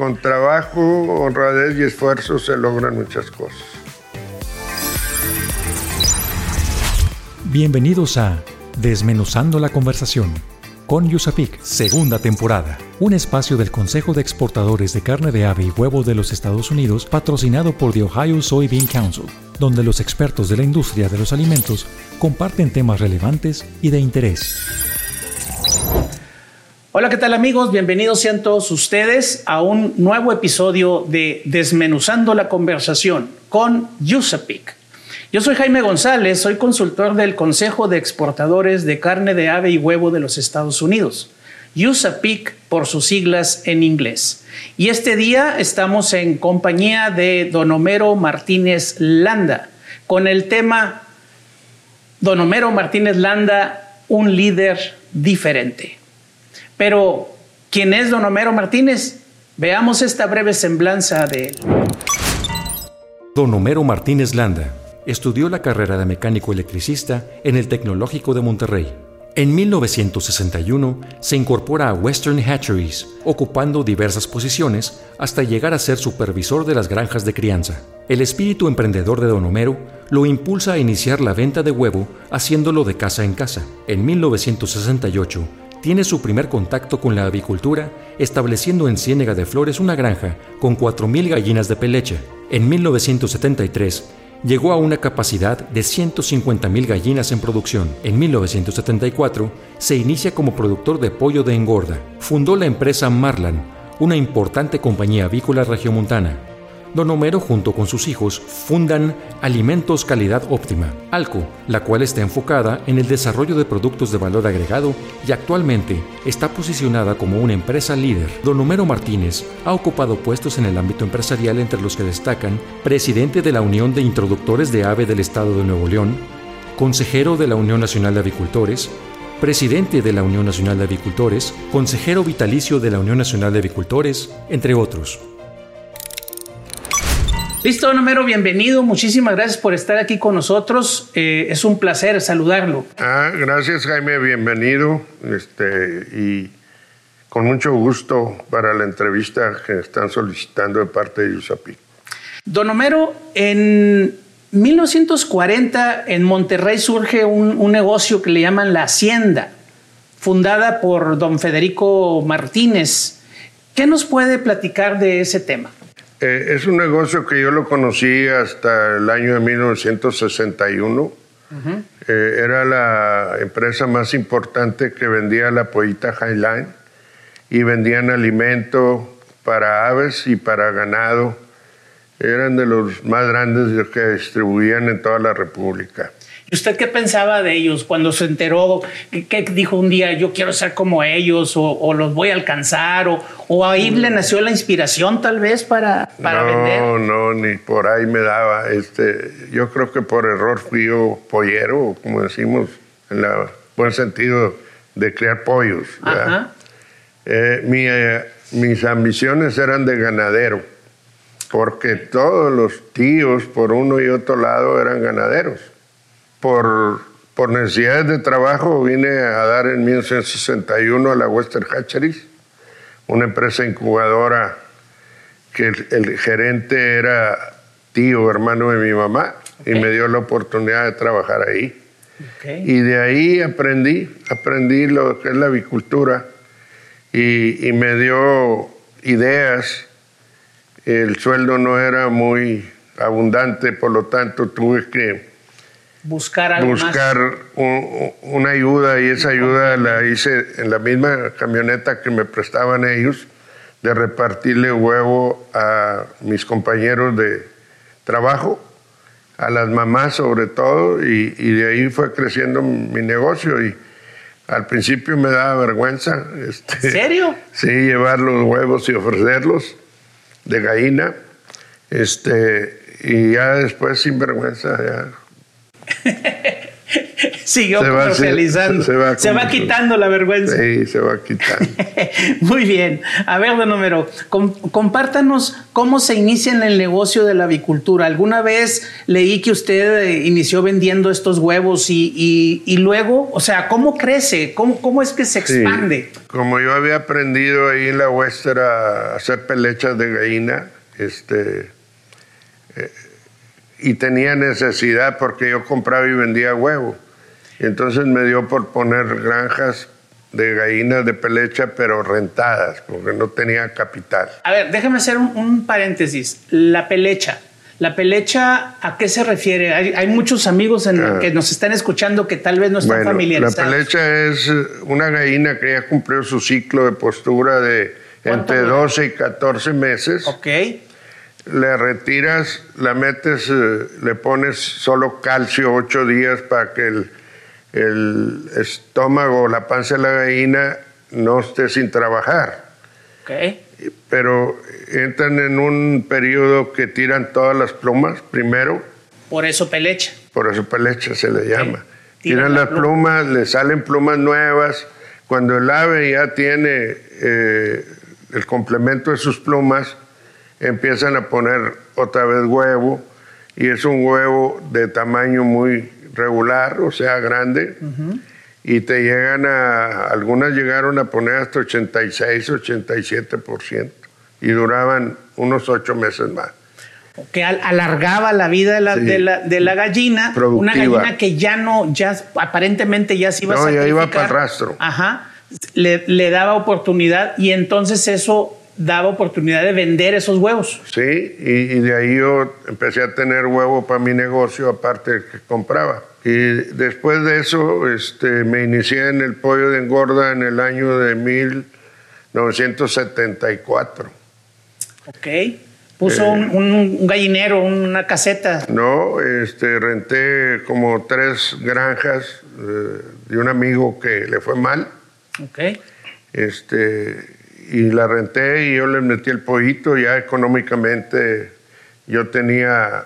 con trabajo, honradez y esfuerzo se logran muchas cosas. Bienvenidos a Desmenuzando la conversación con Yusapik, segunda temporada. Un espacio del Consejo de Exportadores de Carne de Ave y Huevo de los Estados Unidos, patrocinado por The Ohio Soybean Council, donde los expertos de la industria de los alimentos comparten temas relevantes y de interés. Hola, ¿qué tal amigos? Bienvenidos sean todos ustedes a un nuevo episodio de Desmenuzando la conversación con Yusapik. Yo soy Jaime González, soy consultor del Consejo de Exportadores de Carne de Ave y Huevo de los Estados Unidos, USAPIC por sus siglas en inglés. Y este día estamos en compañía de Don Homero Martínez Landa con el tema Don Homero Martínez Landa, un líder diferente. Pero, ¿quién es Don Homero Martínez? Veamos esta breve semblanza de él. Don Homero Martínez Landa estudió la carrera de mecánico electricista en el Tecnológico de Monterrey. En 1961 se incorpora a Western Hatcheries, ocupando diversas posiciones hasta llegar a ser supervisor de las granjas de crianza. El espíritu emprendedor de Don Homero lo impulsa a iniciar la venta de huevo haciéndolo de casa en casa. En 1968 tiene su primer contacto con la avicultura, estableciendo en Ciénega de Flores una granja con 4.000 gallinas de pelecha. En 1973 llegó a una capacidad de 150.000 gallinas en producción. En 1974 se inicia como productor de pollo de engorda. Fundó la empresa Marlan, una importante compañía avícola regiomontana. Don Homero junto con sus hijos fundan Alimentos Calidad Óptima, ALCO, la cual está enfocada en el desarrollo de productos de valor agregado y actualmente está posicionada como una empresa líder. Don Homero Martínez ha ocupado puestos en el ámbito empresarial entre los que destacan presidente de la Unión de Introductores de Ave del Estado de Nuevo León, consejero de la Unión Nacional de Avicultores, presidente de la Unión Nacional de Avicultores, consejero vitalicio de la Unión Nacional de Avicultores, entre otros. Listo, Homero, bienvenido. Muchísimas gracias por estar aquí con nosotros. Eh, es un placer saludarlo. Ah, gracias, Jaime. Bienvenido. Este, y con mucho gusto para la entrevista que están solicitando de parte de USAPI. Don Homero, en 1940 en Monterrey surge un, un negocio que le llaman La Hacienda, fundada por don Federico Martínez. ¿Qué nos puede platicar de ese tema? Eh, es un negocio que yo lo conocí hasta el año de 1961. Eh, era la empresa más importante que vendía la pollita Highline y vendían alimento para aves y para ganado. Eran de los más grandes que distribuían en toda la República. ¿Y usted qué pensaba de ellos cuando se enteró? ¿Qué, dijo un día, yo quiero ser como ellos o, los voy a alcanzar? O, o, ahí le nació la inspiración tal vez para, para vender? No, no, ni por ahí me daba. Este, yo creo que por error fui yo pollero, como decimos, en el buen sentido de criar pollos. Eh, eh, mis ambiciones eran de ganadero, porque todos los tíos por uno y otro lado eran ganaderos por, por necesidades de trabajo vine a dar en 1961 a la Western Hatcheries, una empresa incubadora que el, gerente era tío, hermano de mi mamá, y me dio la oportunidad de trabajar ahí. Y de ahí aprendí, aprendí lo que es la avicultura y, y me dio ideas. El sueldo no era muy abundante, por lo tanto tuve que buscar buscar una ayuda y esa ayuda la hice en la misma camioneta que me prestaban ellos de repartirle huevo a mis compañeros de trabajo, a las mamás sobre todo, y, de ahí fue creciendo mi negocio y al principio me daba vergüenza. Este, ¿En serio? Sí, llevar los huevos y ofrecerlos de gallina. Este, y ya después sin vergüenza, ya siguió. Se va, se va, quitando la vergüenza. Sí, se va quitando. Muy bien. A ver, de número, compártanos cómo se inicia en el negocio de la avicultura. Alguna vez leí que usted eh, inició vendiendo estos huevos y, y, luego, o sea, ¿cómo crece? ¿Cómo, cómo es que se expande? Como yo había aprendido ahí en la Western a hacer pelechas de gallina, este... Y tenía necesidad porque yo compraba y vendía huevo. Entonces me dio por poner granjas de gallinas de pelecha, pero rentadas, porque no tenía capital. A ver, déjame hacer un, paréntesis. La pelecha. ¿La pelecha a qué se refiere? Hay, muchos amigos ah. que nos están escuchando que tal vez no están bueno, familiarizados. La pelecha es una gallina que ya cumplió su ciclo de postura de entre 12 y 14 meses. Ok le retiras, la metes, eh, le pones solo calcio ocho días para que el, el estómago, la panza de la gallina no esté sin trabajar. Okay. Pero entran en un periodo que tiran todas las plumas primero. Por eso pelecha. Por eso pelecha se le llama. Tiran, las plumas, le salen plumas nuevas. Cuando el ave ya tiene eh, el complemento de sus plumas, empiezan a poner otra vez huevo y es un huevo de tamaño muy regular, o sea, grande. Y te llegan a, algunas llegaron a poner hasta 86, 87% y duraban unos ocho meses más. Que alargaba la vida de la, de la, gallina, una gallina que ya no, ya aparentemente ya se iba a No, ya iba para el rastro. Ajá, le, le daba oportunidad y entonces eso daba oportunidad de vender esos huevos. Sí, y, de ahí yo empecé a tener huevo para mi negocio, aparte que compraba. Y después de eso este, me inicié en el pollo de engorda en el año de 1974. Ok. ¿Puso un, un, gallinero, una caseta? No, este, renté como tres granjas eh, de un amigo que le fue mal. Ok. Este, y la renté y yo le metí el pollito, ya económicamente yo tenía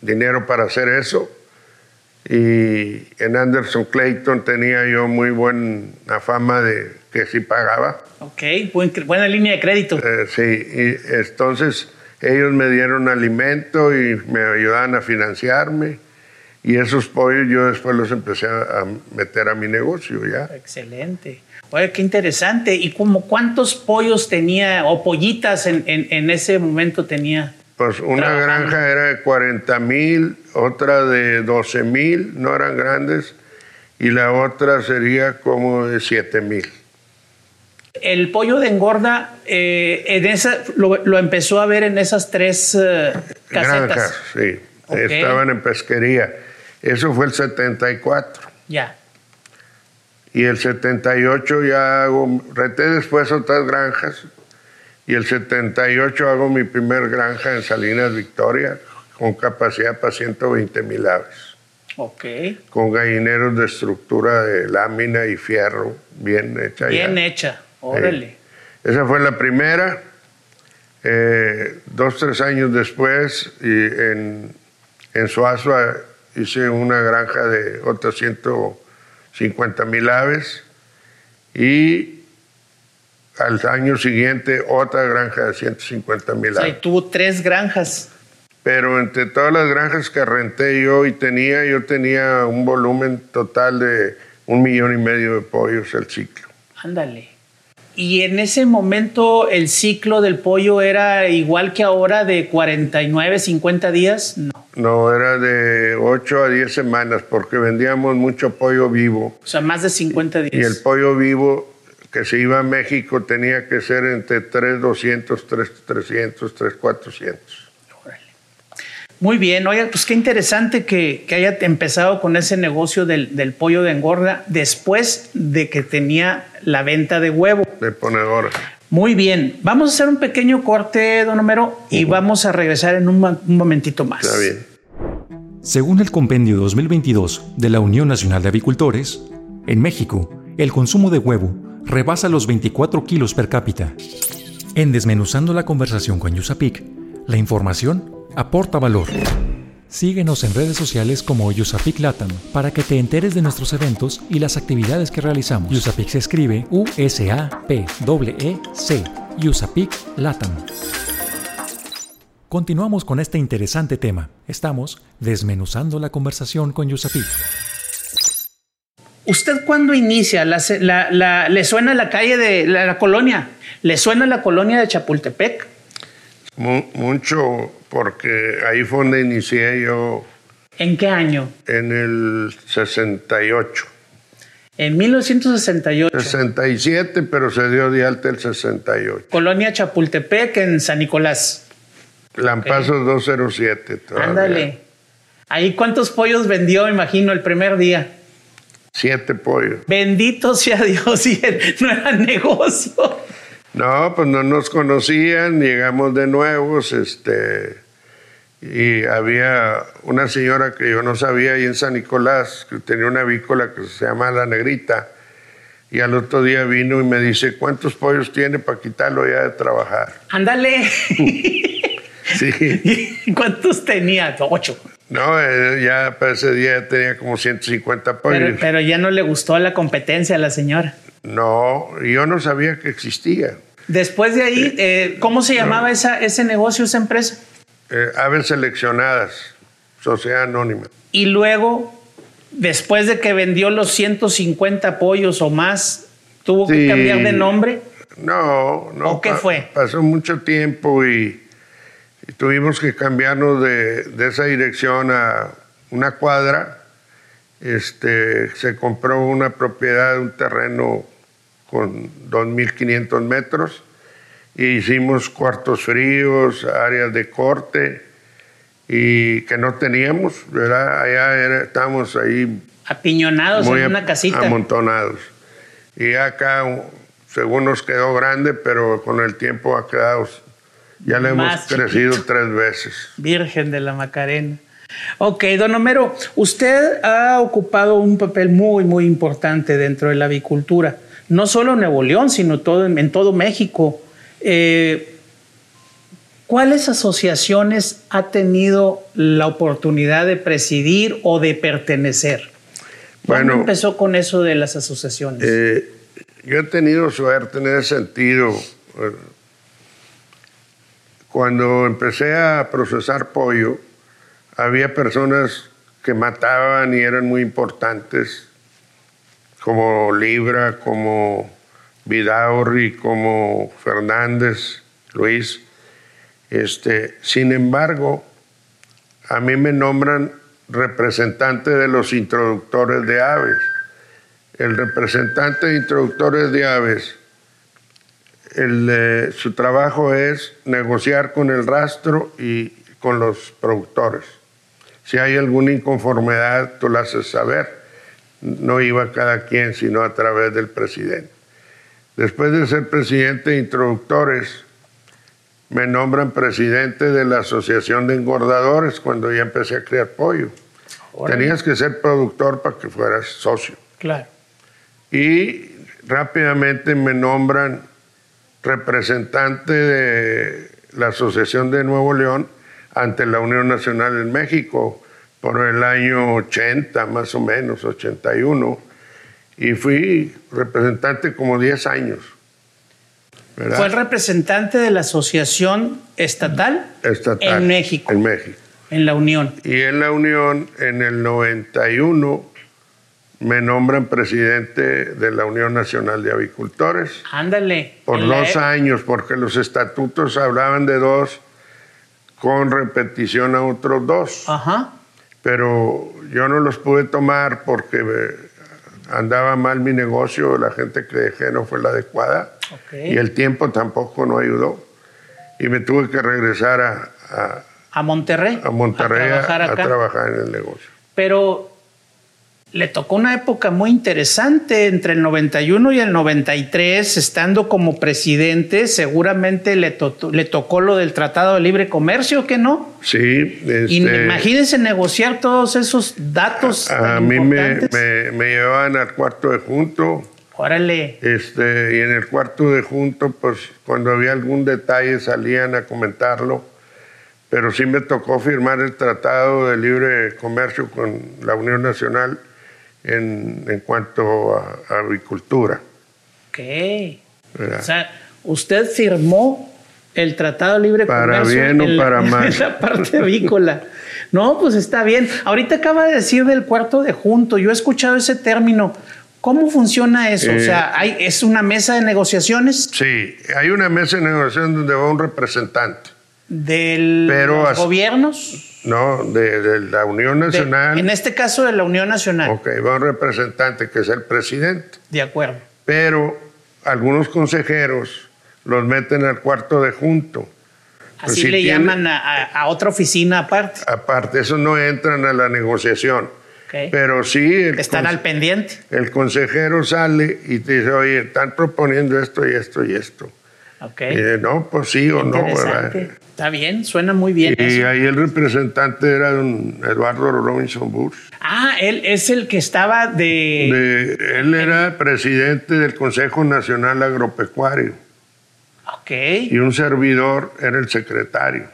dinero para hacer eso. Y en Anderson Clayton tenía yo muy buena fama de que sí pagaba. Ok, buena línea de crédito. Eh, sí, y entonces ellos me dieron alimento y me ayudaban a financiarme. Y esos pollos yo después los empecé a meter a mi negocio ya. Excelente. Oye, qué interesante. ¿Y como cuántos pollos tenía o pollitas en, en, ese momento tenía? Pues una granja era de 40 mil, otra de 12 mil, no eran grandes, y la otra sería como de 7 mil. El pollo de engorda, eh, en esa, lo, empezó a ver en esas tres uh, casetas. Granjas, sí. Estaban en pesquería. Eso fue el 74. Ya. Y el 78 ya hago, reté después otras granjas. Y el 78 hago mi primer granja en Salinas Victoria, con capacidad para 120 mil aves. Ok. Con gallineros de estructura de lámina y fierro, bien hecha. Bien hecha, órale. Esa fue la primera. Eh, dos, tres años después, y en, en Suazua hice una granja de otras 120 50 mil aves y al año siguiente otra granja de 150 mil aves. Y tuvo tres granjas. Pero entre todas las granjas que renté yo y tenía, yo tenía un volumen total de un millón y medio de pollos al ciclo. Ándale. ¿Y en ese momento el ciclo del pollo era igual que ahora de 49, 50 días? No. No, era de 8 a 10 semanas porque vendíamos mucho pollo vivo. O sea, más de 50 días. Y el pollo vivo que se iba a México tenía que ser entre 3,200, 3,300, 3,400. Muy bien, oiga, pues qué interesante que, que haya empezado con ese negocio del, del, pollo de engorda después de que tenía la venta de huevo. De ponedora. Muy bien, vamos a hacer un pequeño corte, don Homero, y vamos a regresar en un, momentito más. Está bien. Según el Compendio 2022 de la Unión Nacional de Avicultores, en México, el consumo de huevo rebasa los 24 kilos per cápita. En Desmenuzando la conversación con Yusapik, la información aporta valor. Síguenos en redes sociales como Usapic Latam para que te enteres de nuestros eventos y las actividades que realizamos. Usapic se escribe U-S-A-P-E-E-C. Usapic Latam. Continuamos con este interesante tema. Estamos desmenuzando la conversación con Usapic. ¿Usted cuándo inicia? ¿Le suena la calle de la, colonia? ¿Le suena la colonia de Chapultepec? Mucho, porque ahí fue donde inicié yo. ¿En qué año? En el 68. En 1968. 67, pero se dio de alta el 68. Colonia Chapultepec en San Nicolás. Lampazo 207. Ándale. ¿Ahí cuántos pollos vendió, imagino, el primer día? Siete pollos. Bendito sea Dios, y no era negocio. No, pues no nos conocían, llegamos de nuevos, este, y había una señora que yo no sabía ahí en San Nicolás, que tenía una avícola que se llama La Negrita, y al otro día vino y me dice, ¿cuántos pollos tiene para quitarlo ya de trabajar? Ándale. sí. ¿Cuántos tenía? Ocho. No, eh, ya para ese día tenía como 150 pollos. Pero, pero ya no le gustó la competencia a la señora. No, yo no sabía que existía. Después de ahí, eh, ¿cómo se llamaba esa, ese negocio, esa empresa? Eh, aves seleccionadas, sociedad anónima. Y luego, después de que vendió los 150 pollos o más, ¿tuvo que cambiar de nombre? No, no. ¿O qué fue? Pasó mucho tiempo y, tuvimos que cambiarnos de, de, esa dirección a una cuadra. Este, se compró una propiedad, un terreno con 2.500 metros. E hicimos cuartos fríos, áreas de corte y que no teníamos, ¿verdad? Allá estábamos ahí. Apiñonados en una casita. Amontonados. Y acá, según nos quedó grande, pero con el tiempo ha quedado. Ya le hemos crecido tres veces. Virgen de la Macarena. Ok, don Homero, usted ha ocupado un papel muy, muy importante dentro de la avicultura no solo en Nuevo León, sino todo, en todo México. Eh, ¿Cuáles asociaciones ha tenido la oportunidad de presidir o de pertenecer? ¿Cuándo empezó con eso de las asociaciones? Eh, yo he tenido suerte en ese sentido. Cuando empecé a procesar pollo, había personas que mataban y eran muy importantes como Libra, como Vidaurri, como Fernández, Luis. Este, sin embargo, a mí me nombran representante de los introductores de aves. El representante de introductores de aves, su trabajo es negociar con el rastro y con los productores. Si hay alguna inconformidad, tú la haces saber no iba cada quien, sino a través del presidente. Después de ser presidente de introductores, me nombran presidente de la Asociación de Engordadores cuando ya empecé a criar pollo. Tenías que ser productor para que fueras socio. Claro. Y rápidamente me nombran representante de la Asociación de Nuevo León ante la Unión Nacional en México por el año 80, más o menos, 81, y fui representante como 10 años. ¿Fue el representante de la Asociación Estatal, Estatal en México? En México. En la Unión. Y en la Unión, en el 91, me nombran presidente de la Unión Nacional de Avicultores. Ándale. Por dos e- años, porque los estatutos hablaban de dos con repetición a otros dos. Ajá pero yo no los pude tomar porque andaba mal mi negocio, la gente que dejé no fue la adecuada y el tiempo tampoco no ayudó. Y me tuve que regresar a, a, Monterrey, a, Monterrey a, a trabajar en el negocio. Pero le tocó una época muy interesante entre el 91 y el 93, estando como presidente, seguramente le, le tocó lo del Tratado de Libre Comercio, ¿qué no? Sí. Este, imagínense negociar todos esos datos. A, mí me, me, llevaban al cuarto de junto. Órale. Este, y en el cuarto de junto, pues cuando había algún detalle salían a comentarlo, pero sí me tocó firmar el Tratado de Libre Comercio con la Unión Nacional en, en cuanto a, avicultura. Ok. O sea, usted firmó el Tratado de Libre Comercio. Para bien o para mal. En la parte avícola. No, pues está bien. Ahorita acaba de decir del cuarto de junto. Yo he escuchado ese término. ¿Cómo funciona eso? o sea, ¿hay, ¿es una mesa de negociaciones? Sí, hay una mesa de negociación donde va un representante. ¿De los gobiernos? No, de, la Unión Nacional. en este caso de la Unión Nacional. Ok, va un representante que es el presidente. De acuerdo. Pero algunos consejeros los meten al cuarto de junto. Así le llaman a, otra oficina aparte. Aparte, eso no entran a la negociación. Pero sí. Están al pendiente. El consejero sale y te dice, oye, están proponiendo esto y esto y esto. Okay. No, pues sí o no, ¿verdad? Está bien, suena muy bien. Y ahí el representante era don Eduardo Robinson Bush. Ah, él es el que estaba de... él era presidente del Consejo Nacional Agropecuario. Ok. Y un servidor era el secretario.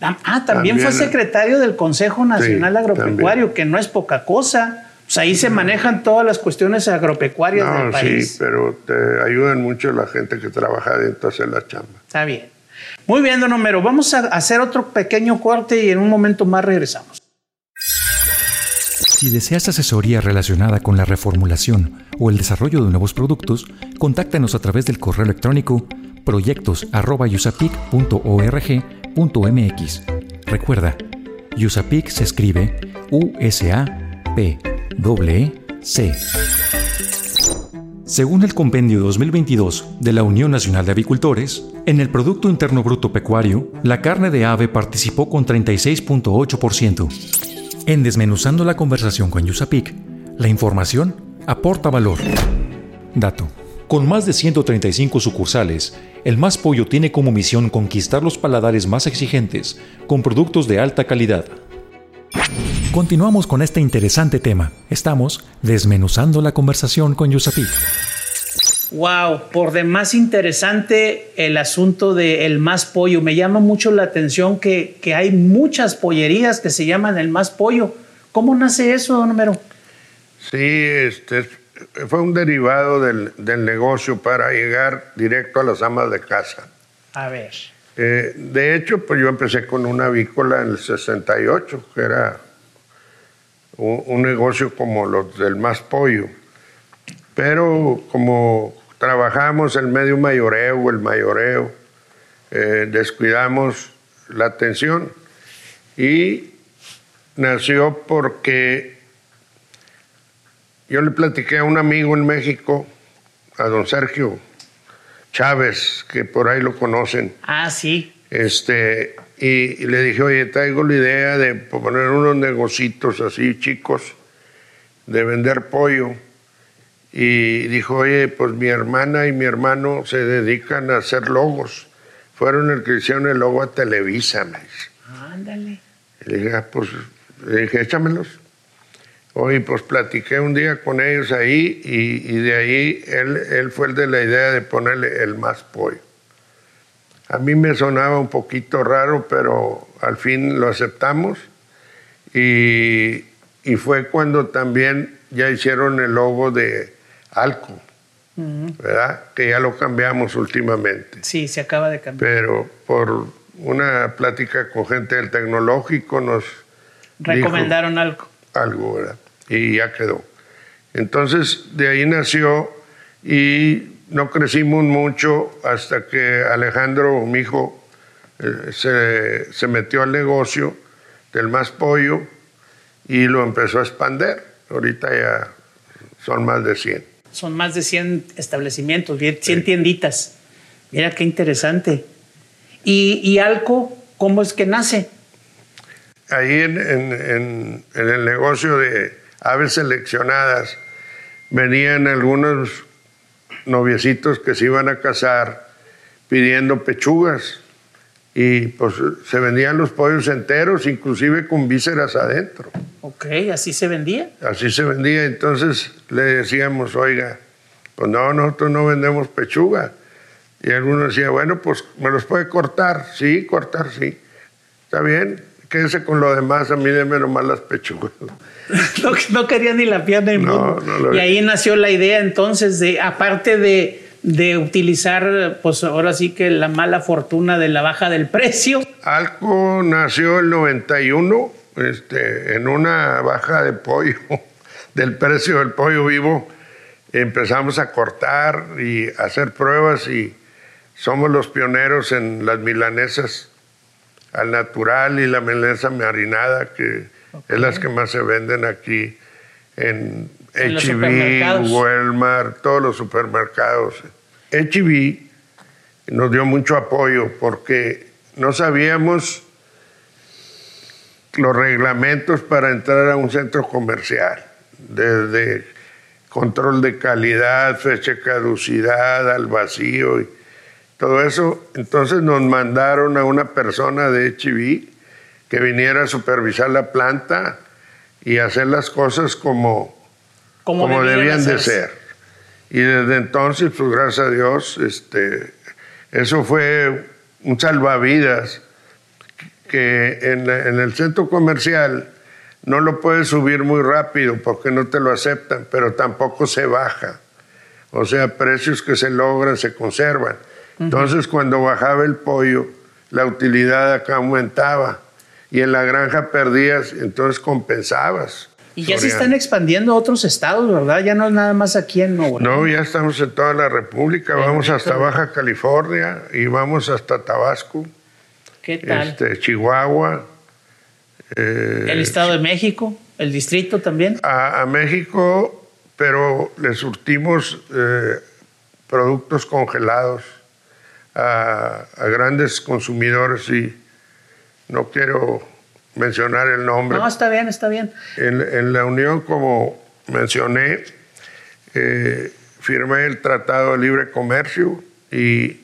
Ah, también, fue secretario del Consejo Nacional Agropecuario, que no es poca cosa. Pues ahí se manejan todas las cuestiones agropecuarias del país. Sí, pero te ayudan mucho la gente que trabaja dentro de hacer la chamba. Está bien. Muy bien, don Homero. Vamos a hacer otro pequeño corte y en un momento más regresamos. Si deseas asesoría relacionada con la reformulación o el desarrollo de nuevos productos, contáctanos a través del correo electrónico proyectos.usapic.org.mx. Recuerda, USAPIC se escribe U-S-A-P-W-C. Según el Compendio 2022 de la Unión Nacional de Avicultores, en el Producto Interno Bruto Pecuario, la carne de ave participó con 36.8%. En Desmenuzando la conversación con Yusapik, la información aporta valor. Dato. Con más de 135 sucursales, el Más Pollo tiene como misión conquistar los paladares más exigentes con productos de alta calidad. Continuamos con este interesante tema. Estamos desmenuzando la conversación con Yusapik. Wow, por demás interesante el asunto del el más pollo. Me llama mucho la atención que, hay muchas pollerías que se llaman el más pollo. ¿Cómo nace eso, don Homero? Sí, este, fue un derivado del, negocio para llegar directo a las amas de casa. A ver. Eh, de hecho, pues yo empecé con una avícola en el 68, que era un, negocio como los del más pollo. Pero como trabajamos el medio mayoreo, el mayoreo, eh, descuidamos la atención y nació porque yo le platiqué a un amigo en México, a don Sergio Chávez, que por ahí lo conocen. Ah, sí. Este, y, le dije, oye, traigo la idea de poner unos negocitos así chicos, de vender pollo. Y dijo, oye, pues mi hermana y mi hermano se dedican a hacer logos. Fueron el que hicieron el logo a Televisa, me dice. Ándale. le dije, ah, pues, le dije, échamelos. Hoy pues platiqué un día con ellos ahí y, de ahí él, él, fue el de la idea de ponerle el más pollo. A mí me sonaba un poquito raro, pero al fin lo aceptamos y, y fue cuando también ya hicieron el logo de Alco, ¿verdad? Que ya lo cambiamos últimamente. Sí, se acaba de cambiar. Pero por una plática con gente del tecnológico nos... Recomendaron Alco. Algo, ¿verdad? y ya quedó. Entonces de ahí nació y no crecimos mucho hasta que Alejandro, mi hijo, eh, se, se, metió al negocio del más pollo y lo empezó a expander. Ahorita ya son más de 100. Son más de 100 establecimientos, 100 tienditas. Mira qué interesante. ¿Y, y Alco, cómo es que nace? Ahí en, en el negocio de, aves seleccionadas, venían algunos noviecitos que se iban a casar pidiendo pechugas y pues se vendían los pollos enteros, inclusive con vísceras adentro. Ok, así se vendía. Así se vendía, entonces le decíamos, oiga, pues no, nosotros no vendemos pechuga. Y algunos decía, bueno, pues me los puede cortar, sí, cortar, sí. está bien, quédese con lo demás, a mí déme nomás las pechugas. no, quería ni la pierna Y ahí nació la idea entonces de, aparte de, de, utilizar, pues ahora sí que la mala fortuna de la baja del precio. Alco nació el 91 este, en una baja de pollo, del precio del pollo vivo. Empezamos a cortar y hacer pruebas y somos los pioneros en las milanesas al natural y la milanesa marinada, que es las que más se venden aquí en, HB, Walmart, todos los supermercados. HB nos dio mucho apoyo porque no sabíamos los reglamentos para entrar a un centro comercial, desde control de calidad, fecha de caducidad, al vacío y todo eso. Entonces nos mandaron a una persona de HB que viniera a supervisar la planta y hacer las cosas como, como, debían de ser. Y desde entonces, pues gracias a Dios, este, eso fue un salvavidas que en, en, el centro comercial no lo puedes subir muy rápido porque no te lo aceptan, pero tampoco se baja. O sea, precios que se logran se conservan. Entonces, cuando bajaba el pollo, la utilidad acá aumentaba y en la granja perdías, entonces compensabas. Y ya se están expandiendo a otros estados, ¿verdad? Ya no es nada más aquí en Nuevo León. No, ya estamos en toda la República, vamos hasta Baja California y vamos hasta Tabasco. ¿Qué tal? Este, Chihuahua. Eh, ¿El Estado de México? ¿El distrito también? A, México, pero le surtimos eh, productos congelados a, a grandes consumidores y no quiero mencionar el nombre. No, está bien, está bien. En, la Unión, como mencioné, eh, firmé el Tratado de Libre Comercio y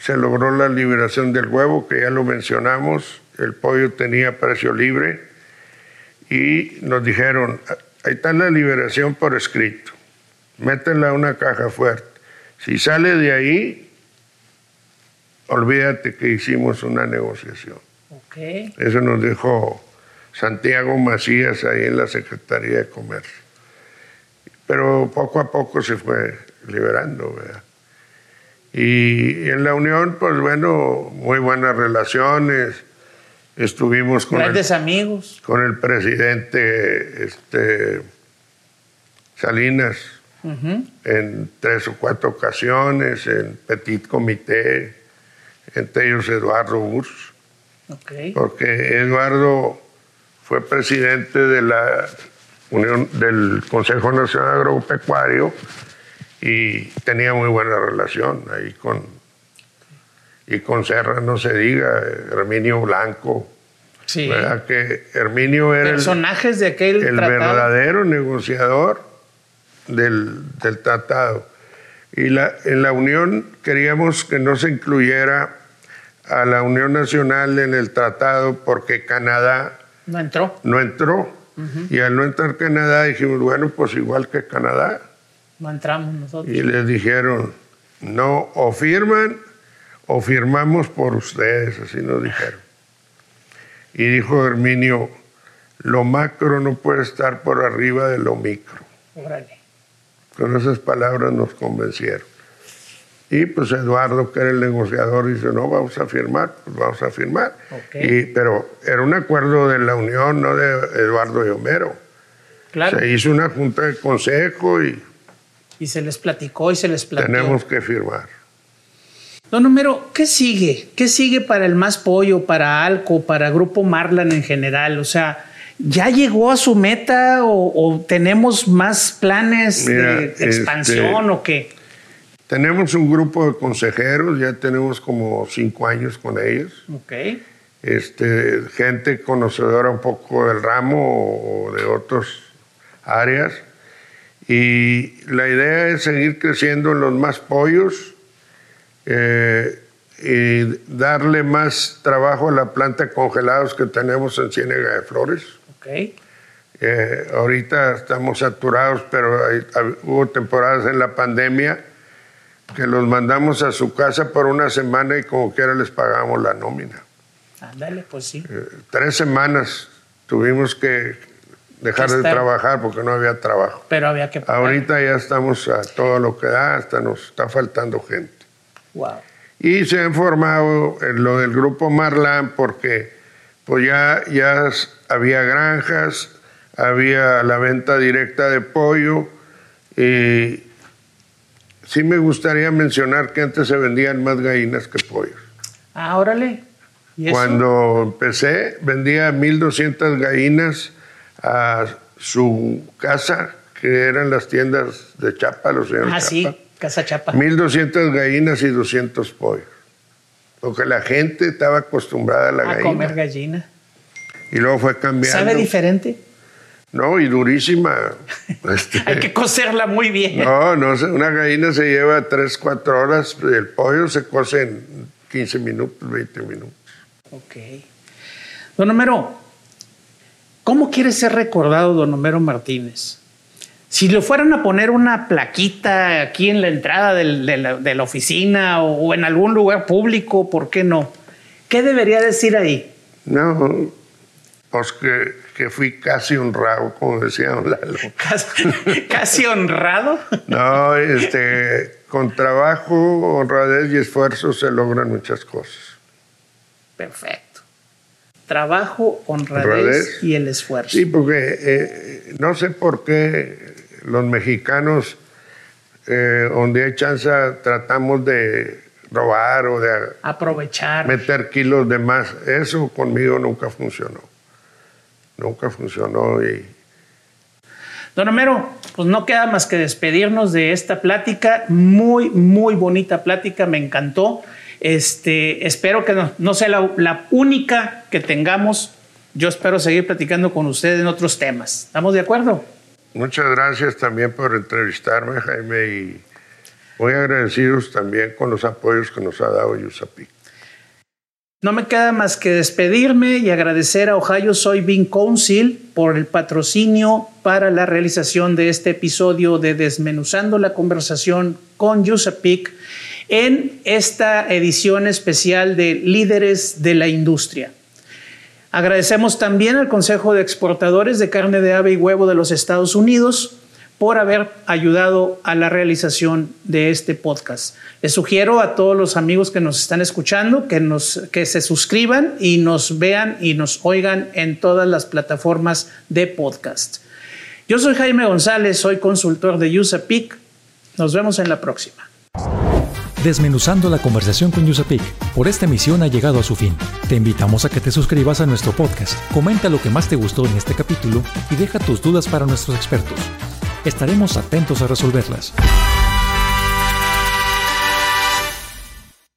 se logró la liberación del huevo, que ya lo mencionamos, el pollo tenía precio libre y nos dijeron, ahí está la liberación por escrito, métela a una caja fuerte. Si sale de ahí, olvídate que hicimos una negociación. Eso nos dijo Santiago Macías ahí en la Secretaría de Comercio. Pero poco a poco se fue liberando, ¿verdad? Y en la Unión, pues bueno, muy buenas relaciones. Estuvimos con grandes amigos. Con el presidente este, Salinas en tres o cuatro ocasiones, en Petit Comité entre ellos Eduardo Burs, porque Eduardo fue presidente de la Unión del Consejo Nacional Agropecuario y tenía muy buena relación ahí con y con Serra no se diga Herminio Blanco sí. ¿verdad? que Herminio era personajes de aquel el verdadero negociador del, del tratado y la, en la Unión queríamos que no se incluyera a la Unión Nacional en el tratado porque Canadá no entró. No entró. Y al no entrar Canadá dijimos, bueno, pues igual que Canadá. No entramos nosotros. Y les dijeron, no, o firman o firmamos por ustedes, así nos dijeron. Y dijo Herminio, lo macro no puede estar por arriba de lo micro. Órale. Con esas palabras nos convencieron. Y pues Eduardo, que era el negociador, dice, no, vamos a firmar, pues vamos a firmar. Y, pero era un acuerdo de la Unión, no de Eduardo y Homero. Claro. Se hizo una junta de consejo y... Y se les platicó y se les platicó. Tenemos que firmar. Don Homero, ¿qué sigue? ¿Qué sigue para el Más Pollo, para Alco, para Grupo Marlan en general? O sea, ¿ya llegó a su meta o, tenemos más planes de este, expansión o qué? Tenemos un grupo de consejeros, ya tenemos como cinco años con ellos. Okay. Este, gente conocedora un poco del ramo o de otras áreas. Y la idea es seguir creciendo en los más pollos eh, y darle más trabajo a la planta de congelados que tenemos en Ciénega de Flores. Okay. Eh, ahorita estamos saturados, pero hubo temporadas en la pandemia que los mandamos a su casa por una semana y como quiera les pagamos la nómina. Ándale, pues sí. Eh, tres semanas tuvimos que dejar de trabajar porque no había trabajo. Pero había que pagar. Ahorita ya estamos a todo lo que da, hasta nos está faltando gente. Wow. Y se ha informado en lo del grupo Marlán porque pues ya, ya había granjas, había la venta directa de pollo y sí me gustaría mencionar que antes se vendían más gallinas que pollos. Ah, órale. Cuando empecé, vendía 1.200 gallinas a su casa, que eran las tiendas de Chapa, los señores Ah, sí, Casa Chapa. 1.200 gallinas y 200 pollos. Porque la gente estaba acostumbrada a la gallina. A comer gallina. Y luego fue cambiando. ¿Sabe diferente? No, y durísima. Este, Hay que cocerla muy bien. No, no, una gallina se lleva 3, 4 horas, el pollo se cose en 15 minutos, 20 minutos. Ok. Don Homero, ¿cómo quiere ser recordado don Homero Martínez? Si le fueran a poner una plaquita aquí en la entrada de, la, oficina o, en algún lugar público, ¿por qué no? ¿Qué debería decir ahí? No, pues que, fui casi honrado, como decía Lalo. ¿Casi, honrado? No, este, con trabajo, honradez y esfuerzo se logran muchas cosas. Perfecto. Trabajo, honradez, y el esfuerzo. Sí, porque eh, no sé por qué los mexicanos, eh, donde hay chance, tratamos de robar o de aprovechar. Meter kilos de más. Eso conmigo nunca funcionó. Nunca funcionó y... Don Homero, pues no queda más que despedirnos de esta plática. Muy, muy bonita plática, me encantó. Este, espero que no, sea la, única que tengamos. Yo espero seguir platicando con ustedes en otros temas. ¿Estamos de acuerdo? Muchas gracias también por entrevistarme, Jaime, y muy agradecidos también con los apoyos que nos ha dado Yusapi. No me queda más que despedirme y agradecer a Ohio Soybean Council por el patrocinio para la realización de este episodio de Desmenuzando la conversación con Yusapic en esta edición especial de Líderes de la Industria. Agradecemos también al Consejo de Exportadores de Carne de Ave y Huevo de los Estados Unidos por haber ayudado a la realización de este podcast. Les sugiero a todos los amigos que nos están escuchando que, nos, que se suscriban y nos vean y nos oigan en todas las plataformas de podcast. Yo soy Jaime González, soy consultor de USAPIC. Nos vemos en la próxima. Desmenuzando la conversación con Yusapik. Por esta emisión ha llegado a su fin. Te invitamos a que te suscribas a nuestro podcast, comenta lo que más te gustó en este capítulo y deja tus dudas para nuestros expertos. Estaremos atentos a resolverlas.